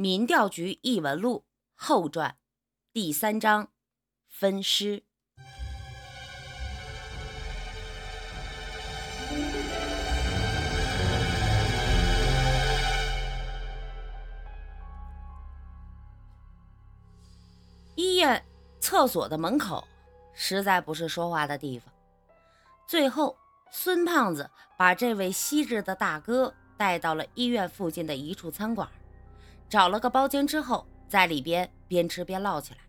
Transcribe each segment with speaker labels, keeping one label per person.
Speaker 1: 民调局异闻录后传第三章分尸。医院厕所的门口实在不是说话的地方。最后，孙胖子把这位昔日的大哥带到了医院附近的一处餐馆。找了个包间之后，在里边边吃边唠起来。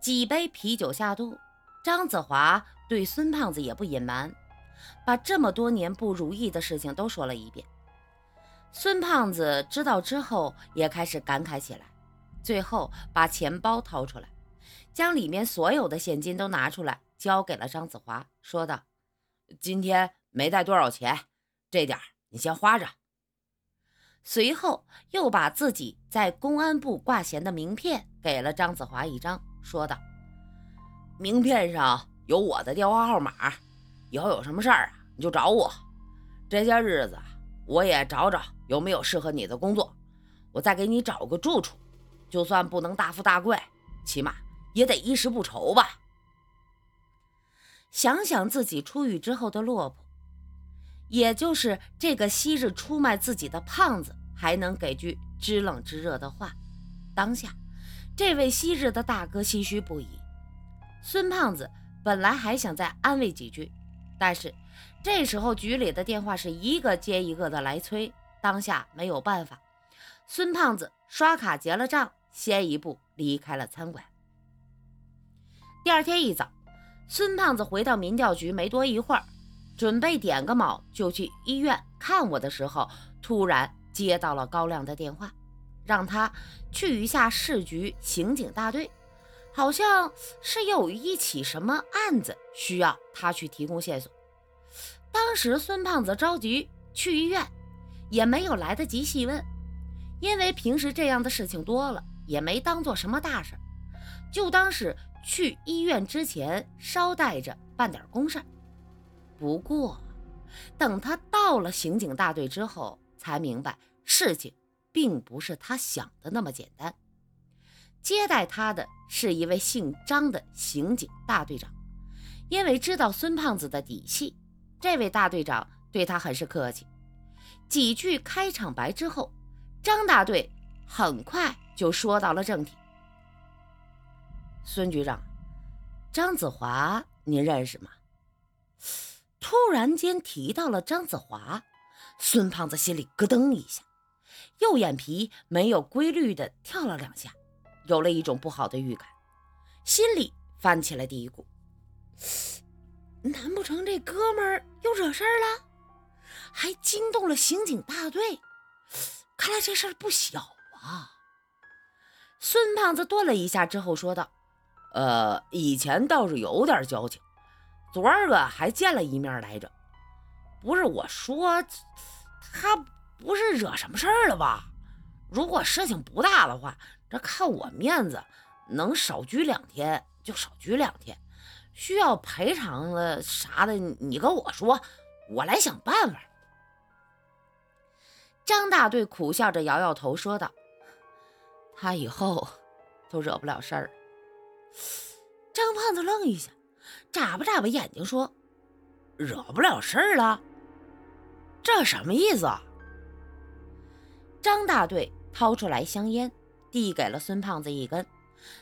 Speaker 1: 几杯啤酒下肚，张子华对孙胖子也不隐瞒，把这么多年不如意的事情都说了一遍。孙胖子知道之后，也开始感慨起来。最后把钱包掏出来，将里面所有的现金都拿出来，交给了张子华，说道：“
Speaker 2: 今天没带多少钱，这点你先花着。”
Speaker 1: 随后又把自己在公安部挂衔的名片给了张子华一张，说道：“
Speaker 2: 名片上有我的电话号码，以后有什么事儿啊，你就找我。这些日子我也找找有没有适合你的工作，我再给你找个住处。就算不能大富大贵，起码也得衣食不愁吧。”
Speaker 1: 想想自己出狱之后的落魄。也就是这个昔日出卖自己的胖子，还能给句知冷知热的话。当下，这位昔日的大哥唏嘘不已。孙胖子本来还想再安慰几句，但是这时候局里的电话是一个接一个的来催，当下没有办法。孙胖子刷卡结了账，先一步离开了餐馆。第二天一早，孙胖子回到民调局没多一会儿。准备点个卯就去医院看我的时候，突然接到了高亮的电话，让他去一下市局刑警大队，好像是有一起什么案子需要他去提供线索。当时孙胖子着急去医院，也没有来得及细问，因为平时这样的事情多了，也没当做什么大事，就当是去医院之前捎带着办点公事。不过，等他到了刑警大队之后，才明白事情并不是他想的那么简单。接待他的是一位姓张的刑警大队长，因为知道孙胖子的底细，这位大队长对他很是客气。几句开场白之后，张大队很快就说到了正题：“孙局长，张子华，您认识吗？”突然间提到了张子华，孙胖子心里咯噔一下，右眼皮没有规律的跳了两下，有了一种不好的预感，心里翻起了嘀咕：难不成这哥们儿又惹事儿了？还惊动了刑警大队？看来这事儿不小啊！孙胖子顿了一下之后说道：“
Speaker 2: 呃，以前倒是有点交情。”昨儿个还见了一面来着，不是我说，他不是惹什么事儿了吧？如果事情不大的话，这看我面子，能少拘两天就少拘两天。需要赔偿的啥的，你跟我说，我来想办法。
Speaker 1: 张大队苦笑着摇摇头说道：“他以后都惹不了事儿。”张胖子愣一下。眨巴眨巴眼睛说：“
Speaker 2: 惹不了事儿了，这什么意思？”啊？”
Speaker 1: 张大队掏出来香烟，递给了孙胖子一根，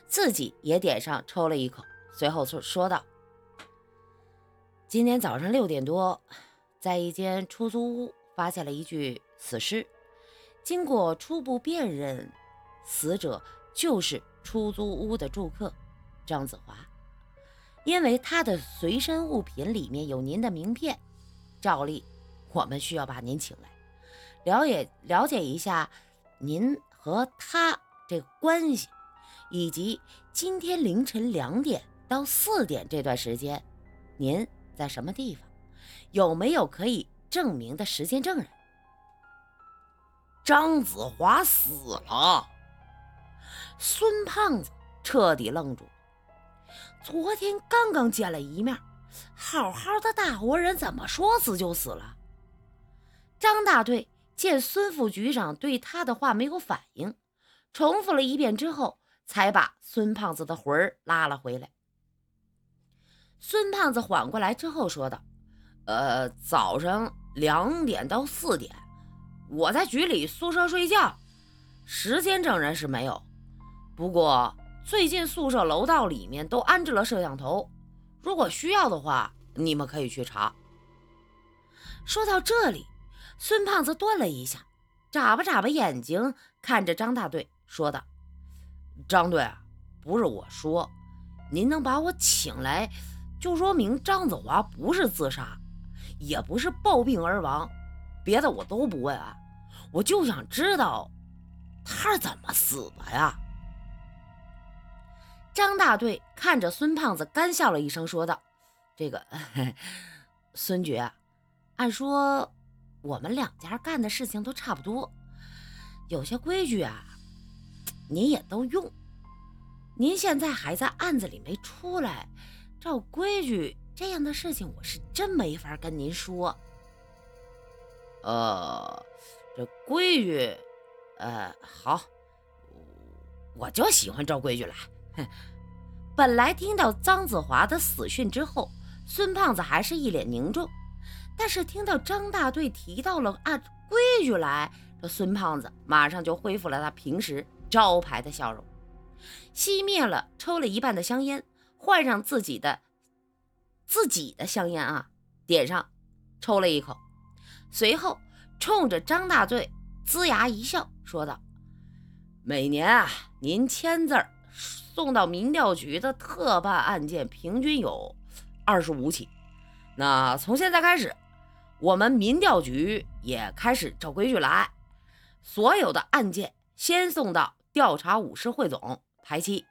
Speaker 1: 自己也点上抽了一口，随后说说道：“今天早上六点多，在一间出租屋发现了一具死尸，经过初步辨认，死者就是出租屋的住客张子华。”因为他的随身物品里面有您的名片，照例我们需要把您请来，了解了解一下您和他这个关系，以及今天凌晨两点到四点这段时间，您在什么地方，有没有可以证明的时间证人？
Speaker 2: 张子华死了，
Speaker 1: 孙胖子彻底愣住。昨天刚刚见了一面，好好的大活人怎么说死就死了？张大队见孙副局长对他的话没有反应，重复了一遍之后，才把孙胖子的魂儿拉了回来。孙胖子缓过来之后说道：“
Speaker 2: 呃，早上两点到四点，我在局里宿舍睡觉，时间证人是没有。不过最近宿舍楼道里面都安置了摄像头，如果需要的话，你们可以去查。”
Speaker 1: 说到这里，孙胖子顿了一下，眨巴眨巴眼睛，看着张大队说道：“
Speaker 2: 张队，不是我说，您能把我请来？”就说明张子华不是自杀，也不是暴病而亡，别的我都不问啊，我就想知道他是怎么死的呀。
Speaker 1: 张大队看着孙胖子，干笑了一声，说道：“
Speaker 2: 这个孙局，
Speaker 1: 按说我们两家干的事情都差不多，有些规矩啊，您也都用。您现在还在案子里没出来。”照规矩，这样的事情我是真没法跟您说。
Speaker 2: 呃，这规矩，呃，好，我就喜欢照规矩来。
Speaker 1: 本来听到张子华的死讯之后，孙胖子还是一脸凝重，但是听到张大队提到了按规矩来，这孙胖子马上就恢复了他平时招牌的笑容，熄灭了抽了一半的香烟。换上自己的自己的香烟啊，点上，抽了一口，随后冲着张大队龇牙一笑，说道：“
Speaker 2: 每年啊，您签字送到民调局的特办案件平均有二十五起。那从现在开始，我们民调局也开始照规矩来，所有的案件先送到调查五室汇总排期。”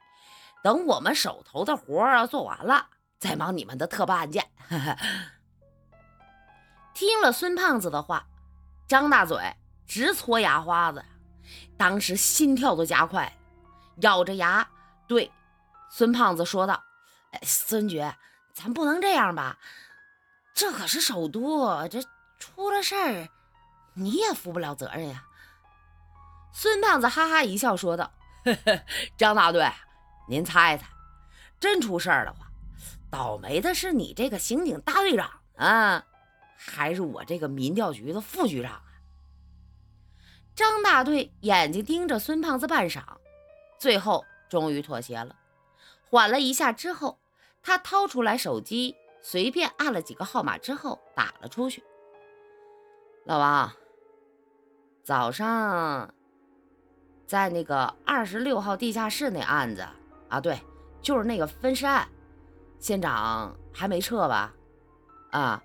Speaker 2: 等我们手头的活做完了，再忙你们的特办案件。
Speaker 1: 听了孙胖子的话，张大嘴直搓牙花子，当时心跳都加快，咬着牙对孙胖子说道：“哎，孙局，咱不能这样吧？这可是首都，这出了事儿，你也负不了责任呀。”
Speaker 2: 孙胖子哈哈一笑说道：“呵呵张大队。”您猜猜，真出事儿的话，倒霉的是你这个刑警大队长啊，还是我这个民调局的副局长啊？
Speaker 1: 张大队眼睛盯着孙胖子半晌，最后终于妥协了，缓了一下之后，他掏出来手机，随便按了几个号码之后打了出去。
Speaker 2: 老王，早上在那个二十六号地下室那案子。啊，对，就是那个分尸案，县长还没撤吧？啊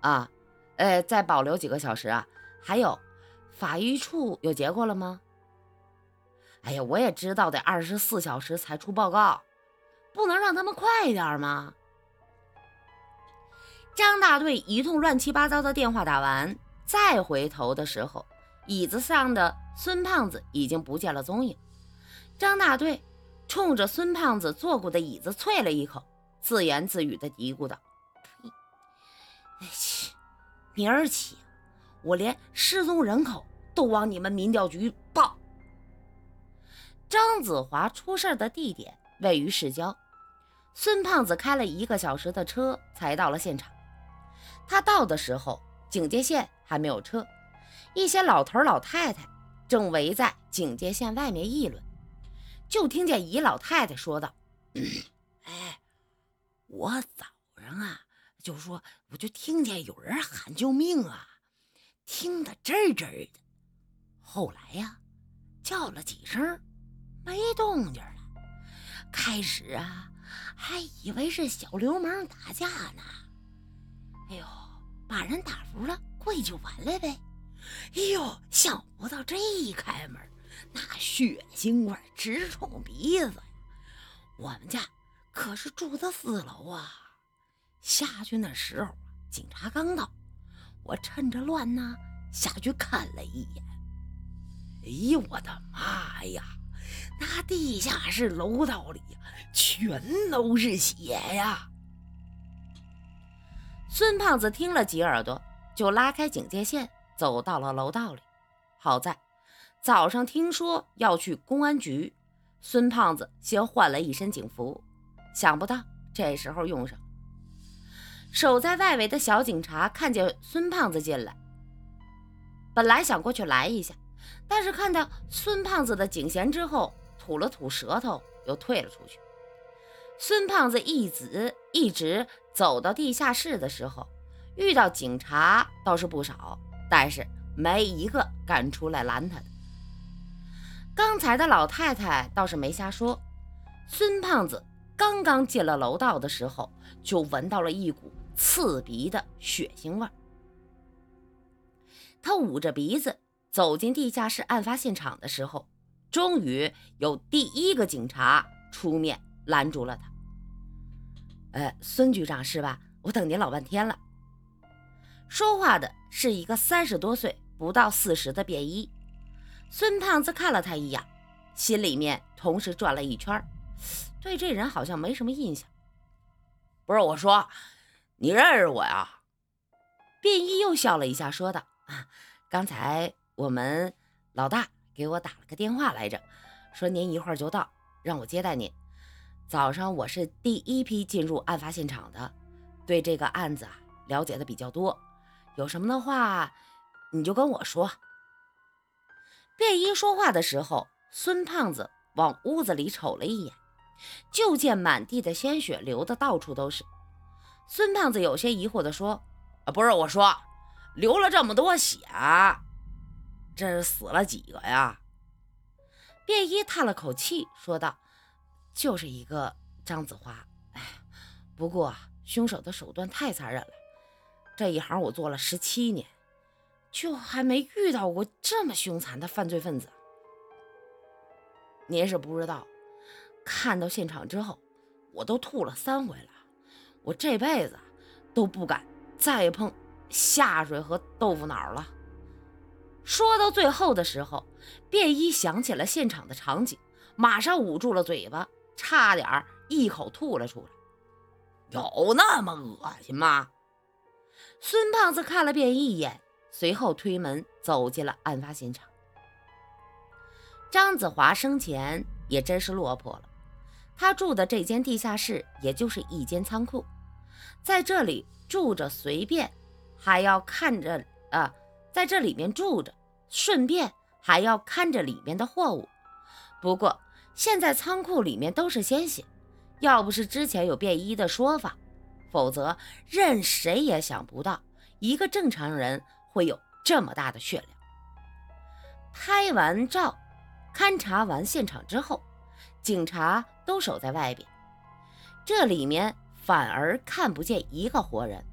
Speaker 2: 啊，呃，再保留几个小时啊？还有，法医处有结果了吗？哎呀，我也知道得二十四小时才出报告，不能让他们快点吗？
Speaker 1: 张大队一通乱七八糟的电话打完，再回头的时候，椅子上的孙胖子已经不见了踪影。张大队。冲着孙胖子坐过的椅子啐了一口，自言自语的嘀咕道：“呸！哎切，明儿起我连失踪人口都往你们民调局。”张子华出事的地点位于市郊，孙胖子开了一个小时的车才到了现场。他到的时候，警戒线还没有撤，一些老头老太太正围在警戒线外面议论。就听见姨老太太说道：“
Speaker 2: 哎，我早上啊，就说我就听见有人喊救命啊，听得真真的。后来呀，叫了几声，没动静了。开始啊，还以为是小流氓打架呢。哎呦，把人打服了，跪就完了呗。哎呦，想不到这一开门。”那血腥味直冲鼻子呀！我们家可是住的四楼啊。下去那时候警察刚到，我趁着乱呢下去看了一眼。哎呦，我的妈呀！那地下室楼道里呀，全都是血呀！
Speaker 1: 孙胖子听了几耳朵，就拉开警戒线，走到了楼道里。好在。早上听说要去公安局，孙胖子先换了一身警服，想不到这时候用上。守在外围的小警察看见孙胖子进来，本来想过去拦一下，但是看到孙胖子的警衔之后，吐了吐舌头，又退了出去。孙胖子一直一直走到地下室的时候，遇到警察倒是不少，但是没一个敢出来拦他的。刚才的老太太倒是没瞎说，孙胖子刚刚进了楼道的时候，就闻到了一股。刺鼻的血腥味儿他捂着鼻子走进地下室案发现场的时候，终于有第一个警察出面拦住了他。呃，孙局长是吧？我等您老半天了。说话的是一个三十多岁、不到四十的便衣。孙胖子看了他一眼，心里面同时转了一圈，对这人好像没什么印象。
Speaker 2: 不是我说。你认识我呀？
Speaker 1: 便衣又笑了一下，说道：“啊，刚才我们老大给我打了个电话来着，说您一会儿就到，让我接待您。早上我是第一批进入案发现场的，对这个案子啊了解的比较多，有什么的话你就跟我说。”便衣说话的时候，孙胖子往屋子里瞅了一眼，就见满地的鲜血流的到处都是。孙胖子有些疑惑的说：“
Speaker 2: 啊，不是我说，流了这么多血啊，这是死了几个呀？”
Speaker 1: 便衣叹了口气说道：“就是一个张子华。哎，不过凶手的手段太残忍了，这一行我做了十七年，就还没遇到过这么凶残的犯罪分子。您是不知道，看到现场之后，我都吐了三回了。”我这辈子都不敢再碰下水和豆腐脑了。说到最后的时候，便衣想起了现场的场景，马上捂住了嘴巴，差点一口吐了出来。
Speaker 2: 有那么恶心吗？
Speaker 1: 孙胖子看了便衣一眼，随后推门走进了案发现场。张子华生前也真是落魄了，他住的这间地下室也就是一间仓库。在这里住着，随便还要看着啊，在这里面住着，顺便还要看着里面的货物。不过现在仓库里面都是鲜血，要不是之前有便衣的说法，否则任谁也想不到一个正常人会有这么大的血量。拍完照，勘察完现场之后，警察都守在外边，这里面。反而看不见一个活人。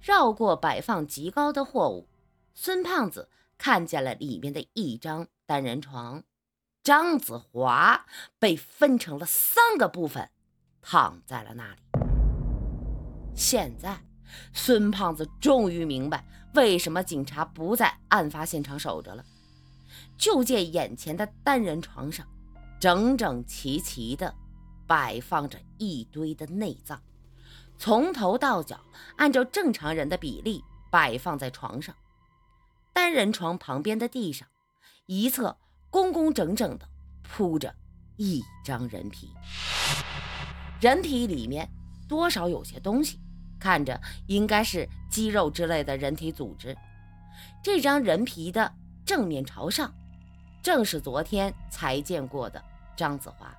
Speaker 1: 绕过摆放极高的货物，孙胖子看见了里面的一张单人床。张子华被分成了三个部分，躺在了那里。现在，孙胖子终于明白为什么警察不在案发现场守着了。就见眼前的单人床上，整整齐齐的。摆放着一堆的内脏，从头到脚按照正常人的比例摆放在床上。单人床旁边的地上，一侧工工整整的铺着一张人皮，人皮里面多少有些东西，看着应该是肌肉之类的人体组织。这张人皮的正面朝上，正是昨天才见过的张子华。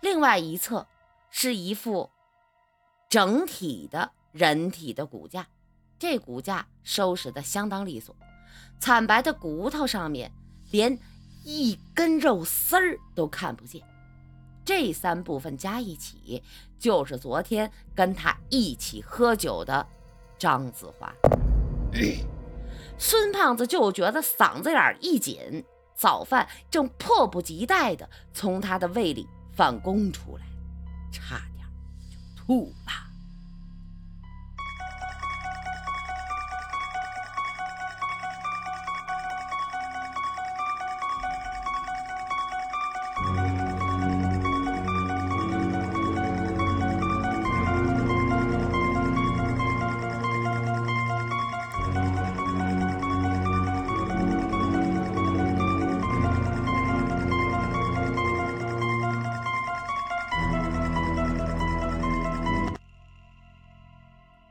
Speaker 1: 另外一侧是一副整体的人体的骨架，这骨架收拾的相当利索，惨白的骨头上面连一根肉丝儿都看不见。这三部分加一起，就是昨天跟他一起喝酒的张子华。孙胖子就觉得嗓子眼一紧，早饭正迫不及待地从他的胃里。反攻出来，差点就吐了。